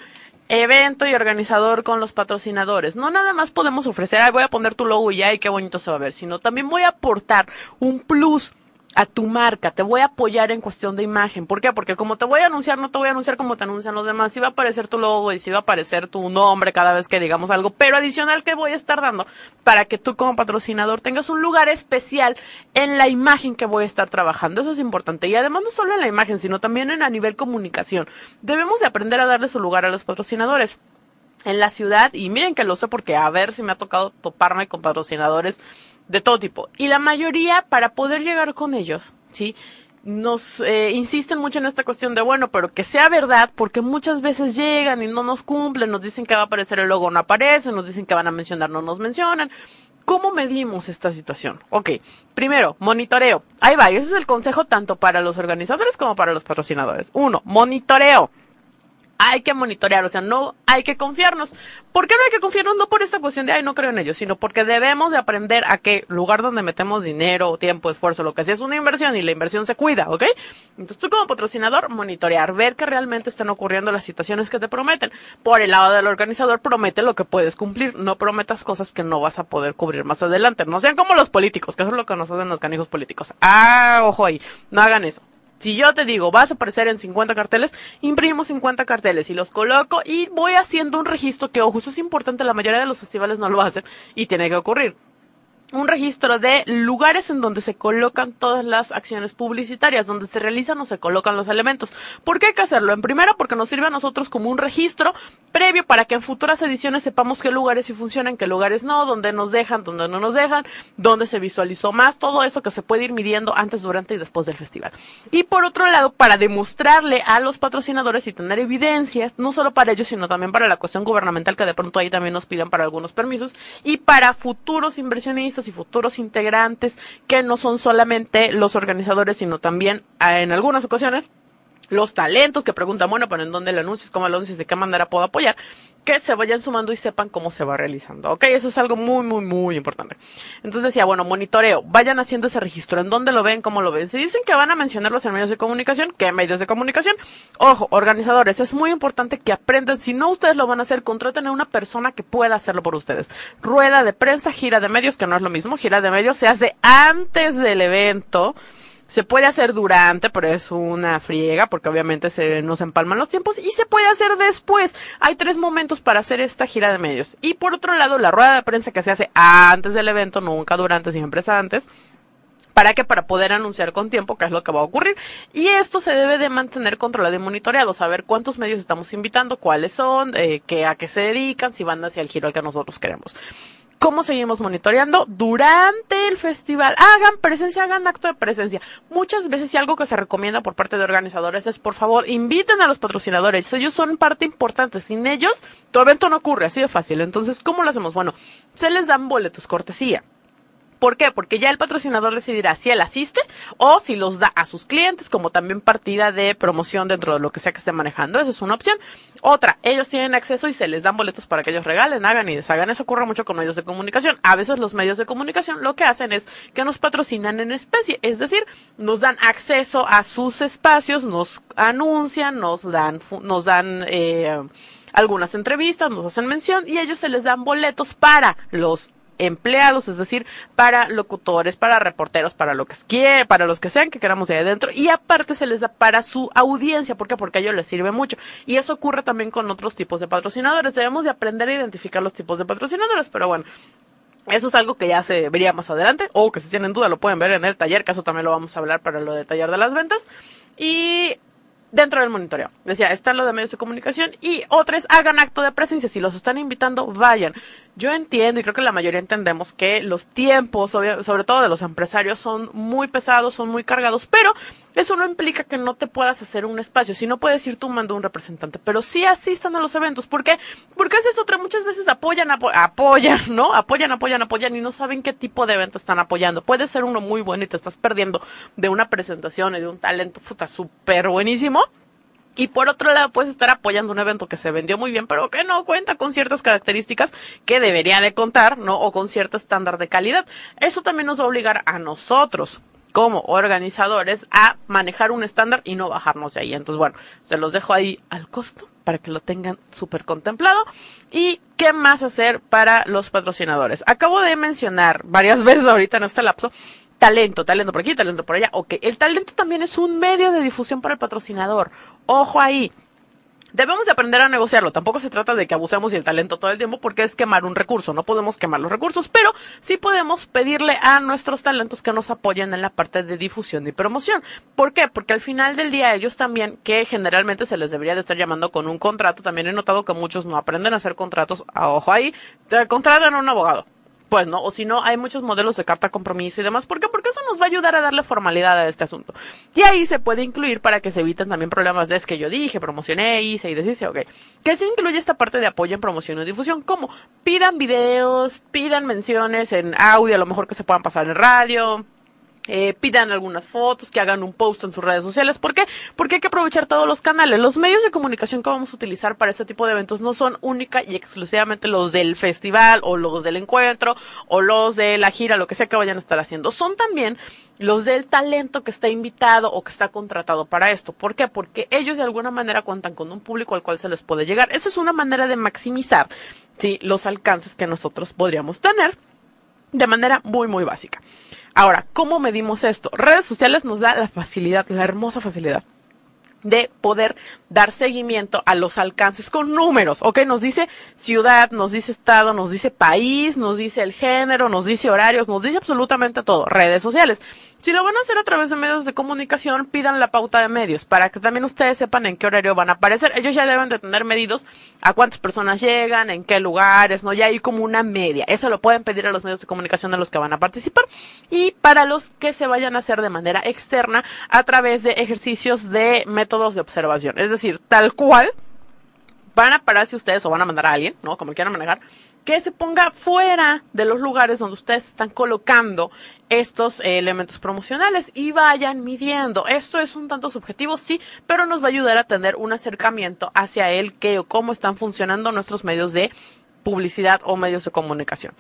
evento y organizador con los patrocinadores. No nada más podemos ofrecer, ay, voy a poner tu logo y ya, y qué bonito se va a ver, sino también voy a aportar un plus a tu marca, te voy a apoyar en cuestión de imagen. ¿Por qué? Porque como te voy a anunciar, no te voy a anunciar como te anuncian los demás. Sí va a aparecer tu logo y sí va a aparecer tu nombre cada vez que digamos algo, pero adicional que voy a estar dando para que tú como patrocinador tengas un lugar especial en la imagen que voy a estar trabajando. Eso es importante. Y además no solo en la imagen, sino también en a nivel comunicación. Debemos de aprender a darle su lugar a los patrocinadores en la ciudad y miren que lo sé porque a ver si me ha tocado toparme con patrocinadores de todo tipo. Y la mayoría, para poder llegar con ellos, ¿sí? Nos eh, insisten mucho en esta cuestión de, bueno, pero que sea verdad, porque muchas veces llegan y no nos cumplen, nos dicen que va a aparecer el logo, no aparece, nos dicen que van a mencionar, no nos mencionan. ¿Cómo medimos esta situación? Ok, primero, monitoreo. Ahí va, ese es el consejo tanto para los organizadores como para los patrocinadores. Uno, monitoreo hay que monitorear, o sea, no hay que confiarnos. ¿Por qué no hay que confiarnos? No por esta cuestión de, ay, no creo en ellos, sino porque debemos de aprender a que lugar donde metemos dinero, tiempo, esfuerzo, lo que sea, es una inversión y la inversión se cuida, ¿ok? Entonces tú como patrocinador, monitorear, ver que realmente están ocurriendo las situaciones que te prometen. Por el lado del organizador, promete lo que puedes cumplir, no prometas cosas que no vas a poder cubrir más adelante. No sean como los políticos, que eso es lo que nos hacen los canijos políticos. Ah, ojo ahí, no hagan eso. Si yo te digo, vas a aparecer en 50 carteles, imprimo 50 carteles y los coloco y voy haciendo un registro que, ojo, eso es importante, la mayoría de los festivales no lo hacen y tiene que ocurrir un registro de lugares en donde se colocan todas las acciones publicitarias, donde se realizan o se colocan los elementos. ¿Por qué hay que hacerlo? En primera, porque nos sirve a nosotros como un registro previo para que en futuras ediciones sepamos qué lugares sí funcionan, qué lugares no, dónde nos dejan, dónde no nos dejan, dónde se visualizó más, todo eso que se puede ir midiendo antes, durante y después del festival. Y por otro lado, para demostrarle a los patrocinadores y tener evidencias, no solo para ellos, sino también para la cuestión gubernamental que de pronto ahí también nos pidan para algunos permisos, y para futuros inversionistas y futuros integrantes que no son solamente los organizadores, sino también ah, en algunas ocasiones los talentos que preguntan, bueno, pero ¿en dónde lo anuncias? ¿Cómo lo anuncias? ¿De qué manera puedo apoyar? Que se vayan sumando y sepan cómo se va realizando. Ok, eso es algo muy, muy, muy importante. Entonces decía, bueno, monitoreo, vayan haciendo ese registro, en dónde lo ven, cómo lo ven. Si dicen que van a mencionarlos en medios de comunicación, ¿qué medios de comunicación? Ojo, organizadores, es muy importante que aprendan, si no ustedes lo van a hacer, contraten a una persona que pueda hacerlo por ustedes. Rueda de prensa, gira de medios, que no es lo mismo, gira de medios se hace antes del evento se puede hacer durante, pero es una friega porque obviamente se nos empalman los tiempos y se puede hacer después. Hay tres momentos para hacer esta gira de medios. Y por otro lado, la rueda de prensa que se hace antes del evento, nunca durante, siempre es antes. ¿Para qué? Para poder anunciar con tiempo qué es lo que va a ocurrir. Y esto se debe de mantener controlado y monitoreado, saber cuántos medios estamos invitando, cuáles son, eh, qué, a qué se dedican, si van hacia el giro al que nosotros queremos. ¿Cómo seguimos monitoreando? Durante el festival, hagan presencia, hagan acto de presencia. Muchas veces y algo que se recomienda por parte de organizadores es, por favor, inviten a los patrocinadores. Ellos son parte importante. Sin ellos, tu evento no ocurre así de fácil. Entonces, ¿cómo lo hacemos? Bueno, se les dan boletos cortesía. ¿Por qué? Porque ya el patrocinador decidirá si él asiste o si los da a sus clientes como también partida de promoción dentro de lo que sea que esté manejando. Esa es una opción. Otra, ellos tienen acceso y se les dan boletos para que ellos regalen, hagan y deshagan. Eso ocurre mucho con medios de comunicación. A veces los medios de comunicación lo que hacen es que nos patrocinan en especie, es decir, nos dan acceso a sus espacios, nos anuncian, nos dan, nos dan, eh, algunas entrevistas, nos hacen mención y ellos se les dan boletos para los empleados, es decir, para locutores, para reporteros, para lo que quiera, para los que sean que queramos de adentro y aparte se les da para su audiencia, ¿por qué? Porque a ellos les sirve mucho y eso ocurre también con otros tipos de patrocinadores, debemos de aprender a identificar los tipos de patrocinadores, pero bueno, eso es algo que ya se vería más adelante, o que si tienen duda lo pueden ver en el taller, que eso también lo vamos a hablar para lo de taller de las ventas. Y dentro del monitoreo, decía, está lo de medios de comunicación y otros hagan acto de presencia. Si los están invitando, vayan. Yo entiendo y creo que la mayoría entendemos que los tiempos, sobre todo de los empresarios, son muy pesados, son muy cargados, pero eso no implica que no te puedas hacer un espacio. Si no puedes ir tú, manda un representante, pero sí asistan a los eventos. ¿Por qué? Porque esa es otra. Muchas veces apoyan, apo- apoyan, ¿no? Apoyan, apoyan, apoyan y no saben qué tipo de evento están apoyando. Puede ser uno muy bueno y te estás perdiendo de una presentación y de un talento puta súper buenísimo. Y por otro lado, puedes estar apoyando un evento que se vendió muy bien, pero que no cuenta con ciertas características que debería de contar, ¿no? O con cierto estándar de calidad. Eso también nos va a obligar a nosotros, como organizadores, a manejar un estándar y no bajarnos de ahí. Entonces, bueno, se los dejo ahí al costo para que lo tengan súper contemplado. ¿Y qué más hacer para los patrocinadores? Acabo de mencionar varias veces ahorita en este lapso talento, talento por aquí, talento por allá. Ok, el talento también es un medio de difusión para el patrocinador. Ojo ahí. Debemos de aprender a negociarlo. Tampoco se trata de que abusemos del talento todo el tiempo porque es quemar un recurso. No podemos quemar los recursos, pero sí podemos pedirle a nuestros talentos que nos apoyen en la parte de difusión y promoción. ¿Por qué? Porque al final del día ellos también, que generalmente se les debería de estar llamando con un contrato, también he notado que muchos no aprenden a hacer contratos. Ojo ahí, contratan a un abogado pues no, o si no, hay muchos modelos de carta compromiso y demás. ¿Por qué? Porque eso nos va a ayudar a darle formalidad a este asunto. Y ahí se puede incluir para que se eviten también problemas de es que yo dije, promocioné, hice y deshice, ok. Que se incluye esta parte de apoyo en promoción y difusión, como pidan videos, pidan menciones en audio, a lo mejor que se puedan pasar en radio, eh, pidan algunas fotos, que hagan un post en sus redes sociales. ¿Por qué? Porque hay que aprovechar todos los canales. Los medios de comunicación que vamos a utilizar para este tipo de eventos no son única y exclusivamente los del festival o los del encuentro o los de la gira, lo que sea que vayan a estar haciendo. Son también los del talento que está invitado o que está contratado para esto. ¿Por qué? Porque ellos de alguna manera cuentan con un público al cual se les puede llegar. Esa es una manera de maximizar ¿sí? los alcances que nosotros podríamos tener de manera muy, muy básica. Ahora, ¿cómo medimos esto? Redes sociales nos da la facilidad, la hermosa facilidad de poder dar seguimiento a los alcances con números, ¿ok? Nos dice ciudad, nos dice estado, nos dice país, nos dice el género, nos dice horarios, nos dice absolutamente todo, redes sociales. Si lo van a hacer a través de medios de comunicación, pidan la pauta de medios para que también ustedes sepan en qué horario van a aparecer. Ellos ya deben de tener medidos a cuántas personas llegan, en qué lugares, ¿no? Ya hay como una media. Eso lo pueden pedir a los medios de comunicación de los que van a participar. Y para los que se vayan a hacer de manera externa a través de ejercicios de métodos de observación. Es decir, tal cual van a pararse ustedes o van a mandar a alguien, ¿no? Como quieran manejar, que se ponga fuera de los lugares donde ustedes están colocando estos eh, elementos promocionales y vayan midiendo. Esto es un tanto subjetivo, sí, pero nos va a ayudar a tener un acercamiento hacia el qué o cómo están funcionando nuestros medios de publicidad o medios de comunicación.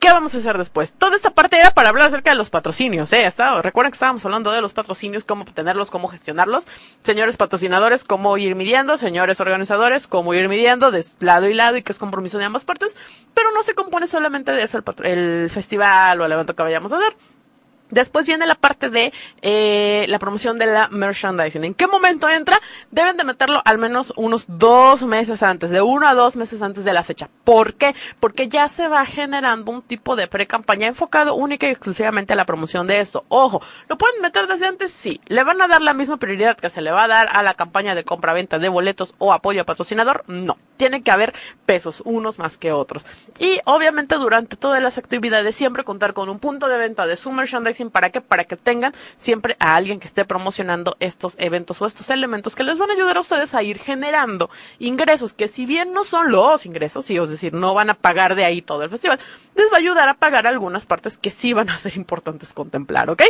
¿Qué vamos a hacer después? Toda esta parte era para hablar acerca de los patrocinios, ¿eh? Está- recuerden que estábamos hablando de los patrocinios, cómo obtenerlos, cómo gestionarlos. Señores patrocinadores, cómo ir midiendo. Señores organizadores, cómo ir midiendo de lado y lado y que es compromiso de ambas partes. Pero no se compone solamente de eso el, el festival o el evento que vayamos a hacer. Después viene la parte de eh, la promoción de la merchandising. ¿En qué momento entra? Deben de meterlo al menos unos dos meses antes, de uno a dos meses antes de la fecha. ¿Por qué? Porque ya se va generando un tipo de pre-campaña enfocado única y exclusivamente a la promoción de esto. Ojo, ¿lo pueden meter desde antes? Sí. ¿Le van a dar la misma prioridad que se le va a dar a la campaña de compra-venta de boletos o apoyo a patrocinador? No. Tiene que haber pesos, unos más que otros. Y obviamente durante todas las actividades siempre contar con un punto de venta de su merchandising para que para que tengan siempre a alguien que esté promocionando estos eventos o estos elementos que les van a ayudar a ustedes a ir generando ingresos que si bien no son los ingresos, sí, es decir, no van a pagar de ahí todo el festival, les va a ayudar a pagar algunas partes que sí van a ser importantes contemplar, ¿ok?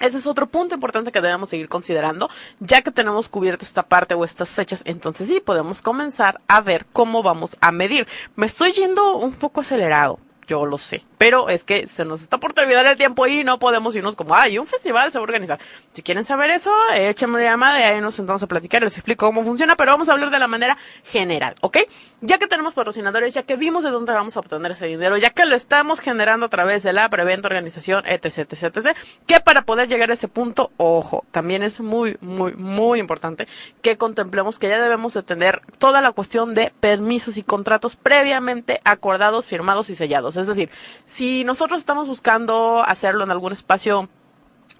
Ese es otro punto importante que debemos seguir considerando, ya que tenemos cubierta esta parte o estas fechas, entonces sí podemos comenzar a ver cómo vamos a medir. Me estoy yendo un poco acelerado, yo lo sé, pero es que se nos está por terminar el tiempo y no podemos irnos como, ay, un festival se va a organizar. Si quieren saber eso, échenme una llamada y ahí nos sentamos a platicar, les explico cómo funciona, pero vamos a hablar de la manera general, ¿ok? Ya que tenemos patrocinadores, ya que vimos de dónde vamos a obtener ese dinero, ya que lo estamos generando a través de la preventa, organización, etc, etc, etc, que para poder llegar a ese punto, ojo, también es muy, muy, muy importante que contemplemos que ya debemos de tener toda la cuestión de permisos y contratos previamente acordados, firmados y sellados. Es decir, si nosotros estamos buscando hacerlo en algún espacio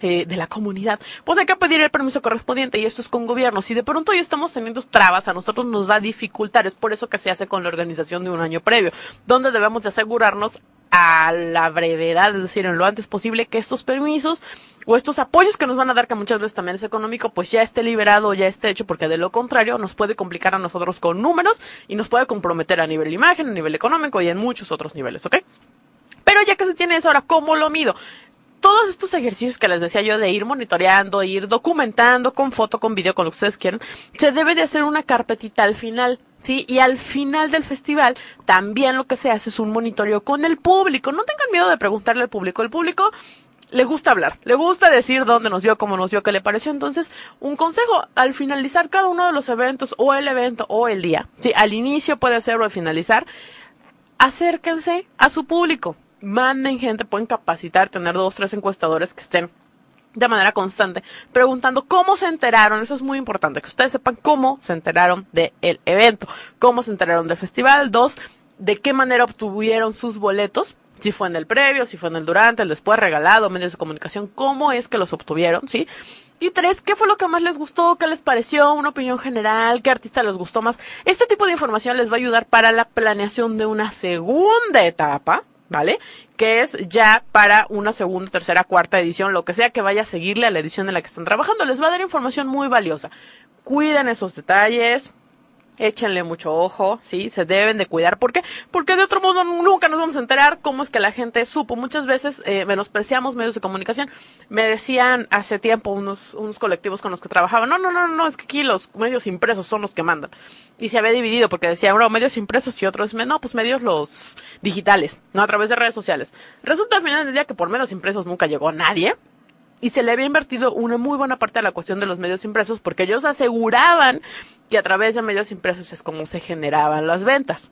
eh, de la comunidad, pues hay que pedir el permiso correspondiente y esto es con gobierno. Si de pronto ya estamos teniendo trabas, a nosotros nos da dificultad, es por eso que se hace con la organización de un año previo, donde debemos de asegurarnos a la brevedad, es decir, en lo antes posible, que estos permisos o estos apoyos que nos van a dar, que muchas veces también es económico, pues ya esté liberado ya esté hecho, porque de lo contrario nos puede complicar a nosotros con números y nos puede comprometer a nivel imagen, a nivel económico y en muchos otros niveles, ¿ok? Pero ya que se tiene eso, ahora, ¿cómo lo mido? Todos estos ejercicios que les decía yo de ir monitoreando, ir documentando con foto, con video, con lo que ustedes quieran, se debe de hacer una carpetita al final. Sí, y al final del festival también lo que se hace es un monitoreo con el público. No tengan miedo de preguntarle al público. El público le gusta hablar, le gusta decir dónde nos vio, cómo nos vio, qué le pareció. Entonces, un consejo, al finalizar cada uno de los eventos, o el evento, o el día, sí, al inicio puede ser o al finalizar, acérquense a su público. Manden gente, pueden capacitar, tener dos, tres encuestadores que estén de manera constante, preguntando cómo se enteraron, eso es muy importante, que ustedes sepan cómo se enteraron del evento, cómo se enteraron del festival, dos, de qué manera obtuvieron sus boletos, si fue en el previo, si fue en el durante, el después, regalado, medios de comunicación, cómo es que los obtuvieron, ¿sí? Y tres, ¿qué fue lo que más les gustó? ¿Qué les pareció? Una opinión general, ¿qué artista les gustó más? Este tipo de información les va a ayudar para la planeación de una segunda etapa, ¿vale? Que es ya para una segunda, tercera, cuarta edición, lo que sea que vaya a seguirle a la edición en la que están trabajando. Les va a dar información muy valiosa. Cuiden esos detalles. Échenle mucho ojo, sí, se deben de cuidar. ¿Por qué? Porque de otro modo nunca nos vamos a enterar cómo es que la gente supo. Muchas veces eh, menospreciamos medios de comunicación. Me decían hace tiempo unos, unos colectivos con los que trabajaba, no, no, no, no, es que aquí los medios impresos son los que mandan. Y se había dividido porque decía, uno, medios impresos y otros, no, pues medios los digitales, no, a través de redes sociales. Resulta al final del día que por medios impresos nunca llegó nadie y se le había invertido una muy buena parte a la cuestión de los medios impresos porque ellos aseguraban que a través de medios impresos es como se generaban las ventas.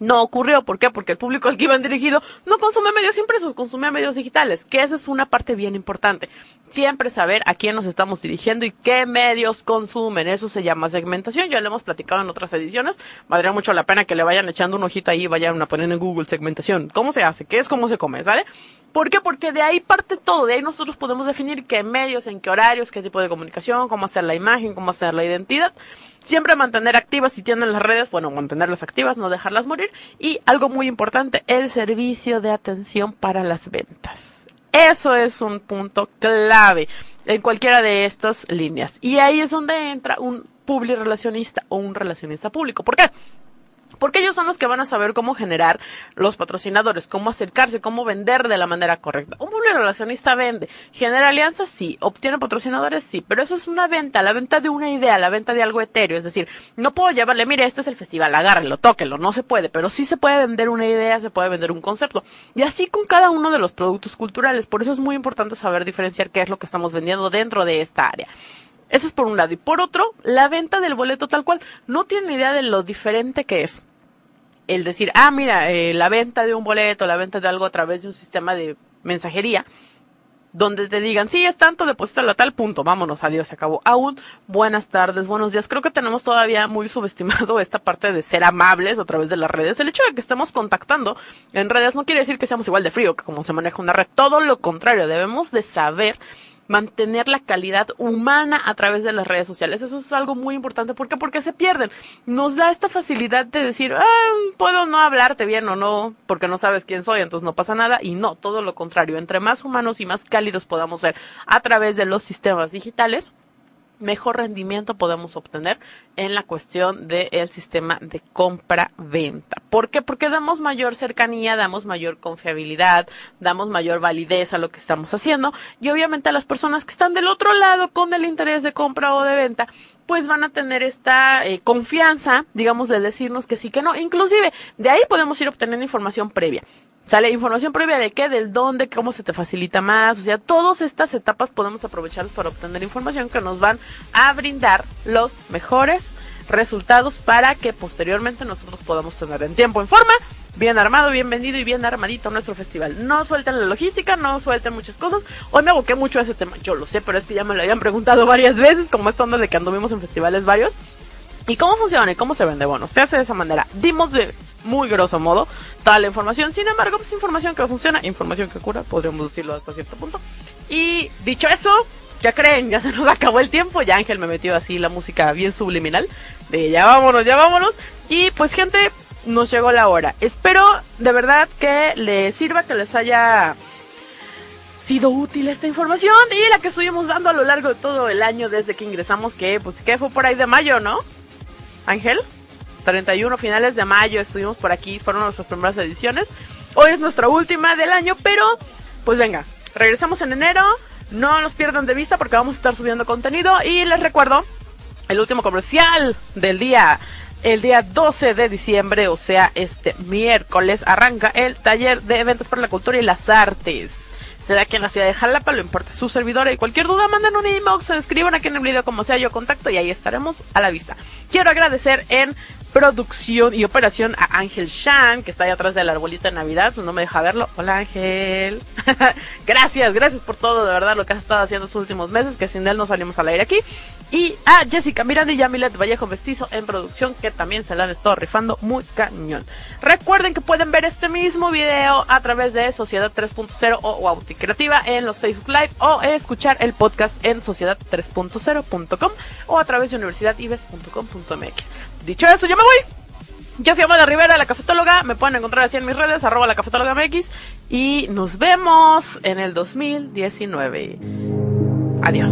No ocurrió, ¿por qué? Porque el público al que iban dirigido no consume medios impresos, consume medios digitales, que esa es una parte bien importante. Siempre saber a quién nos estamos dirigiendo y qué medios consumen, eso se llama segmentación, ya lo hemos platicado en otras ediciones, valdría mucho la pena que le vayan echando un ojito ahí y vayan a poner en Google segmentación. ¿Cómo se hace? ¿Qué es? ¿Cómo se come? ¿Sale? ¿Por qué? Porque de ahí parte todo, de ahí nosotros podemos definir qué medios, en qué horarios, qué tipo de comunicación, cómo hacer la imagen, cómo hacer la identidad. Siempre mantener activas si tienen las redes, bueno, mantenerlas activas, no dejarlas morir. Y algo muy importante, el servicio de atención para las ventas. Eso es un punto clave en cualquiera de estas líneas. Y ahí es donde entra un publirelacionista o un relacionista público. ¿Por qué? Porque ellos son los que van a saber cómo generar los patrocinadores, cómo acercarse, cómo vender de la manera correcta. Un public relacionista vende, genera alianzas, sí, obtiene patrocinadores, sí, pero eso es una venta, la venta de una idea, la venta de algo etéreo. Es decir, no puedo llevarle, mire, este es el festival, agárrelo, tóquelo, no se puede, pero sí se puede vender una idea, se puede vender un concepto. Y así con cada uno de los productos culturales. Por eso es muy importante saber diferenciar qué es lo que estamos vendiendo dentro de esta área. Eso es por un lado. Y por otro, la venta del boleto tal cual. No tienen idea de lo diferente que es el decir, ah, mira, eh, la venta de un boleto, la venta de algo a través de un sistema de mensajería, donde te digan, sí, es tanto, deposítalo a tal punto, vámonos, adiós, se acabó. Aún, buenas tardes, buenos días. Creo que tenemos todavía muy subestimado esta parte de ser amables a través de las redes. El hecho de que estemos contactando en redes no quiere decir que seamos igual de frío que como se maneja una red. Todo lo contrario, debemos de saber mantener la calidad humana a través de las redes sociales. Eso es algo muy importante. ¿Por qué? Porque se pierden. Nos da esta facilidad de decir, ah, puedo no hablarte bien o no, porque no sabes quién soy, entonces no pasa nada. Y no, todo lo contrario. Entre más humanos y más cálidos podamos ser a través de los sistemas digitales, mejor rendimiento podemos obtener en la cuestión del sistema de compra-venta. ¿Por qué? Porque damos mayor cercanía, damos mayor confiabilidad, damos mayor validez a lo que estamos haciendo y obviamente a las personas que están del otro lado con el interés de compra o de venta, pues van a tener esta eh, confianza, digamos, de decirnos que sí, que no. Inclusive, de ahí podemos ir obteniendo información previa. Sale información previa de qué, del dónde, cómo se te facilita más. O sea, todas estas etapas podemos aprovecharlas para obtener información que nos van a brindar los mejores resultados para que posteriormente nosotros podamos tener en tiempo, en forma, bien armado, bien vendido y bien armadito nuestro festival. No suelten la logística, no suelten muchas cosas. Hoy me aboqué mucho a ese tema, yo lo sé, pero es que ya me lo habían preguntado varias veces, como esta onda de que anduvimos en festivales varios. ¿Y cómo funciona y cómo se vende? Bueno, se hace de esa manera. Dimos de muy grosso modo toda la información. Sin embargo, pues información que funciona, información que cura, podríamos decirlo hasta cierto punto. Y dicho eso, ya creen, ya se nos acabó el tiempo. Ya Ángel me metió así la música bien subliminal. De ya vámonos, ya vámonos. Y pues gente, nos llegó la hora. Espero de verdad que les sirva, que les haya sido útil esta información y la que estuvimos dando a lo largo de todo el año desde que ingresamos, que pues que fue por ahí de mayo, ¿no? Ángel, 31 finales de mayo estuvimos por aquí, fueron nuestras primeras ediciones. Hoy es nuestra última del año, pero pues venga, regresamos en enero, no nos pierdan de vista porque vamos a estar subiendo contenido y les recuerdo el último comercial del día. El día 12 de diciembre, o sea, este miércoles, arranca el taller de eventos para la cultura y las artes. Será aquí en la ciudad de Jalapa, lo importa su servidora y cualquier duda manden un inbox o escriban aquí en el video como sea yo contacto y ahí estaremos a la vista. Quiero agradecer en producción y operación a Ángel Shan, que está ahí atrás del arbolito de Navidad, pues no me deja verlo. Hola Ángel. gracias, gracias por todo, de verdad, lo que has estado haciendo estos últimos meses, que sin él no salimos al aire aquí. Y a Jessica Miranda y Yamilet Vallejo Vestizo en producción, que también se la han estado rifando muy cañón. Recuerden que pueden ver este mismo video a través de Sociedad 3.0 o Wauti Creativa en los Facebook Live o escuchar el podcast en sociedad3.0.com o a través de universidadives.com.mx. Dicho eso, yo me voy. Yo fui Amada Rivera, la cafetóloga. Me pueden encontrar así en mis redes, arroba la cafetóloga MX. Y nos vemos en el 2019. Adiós.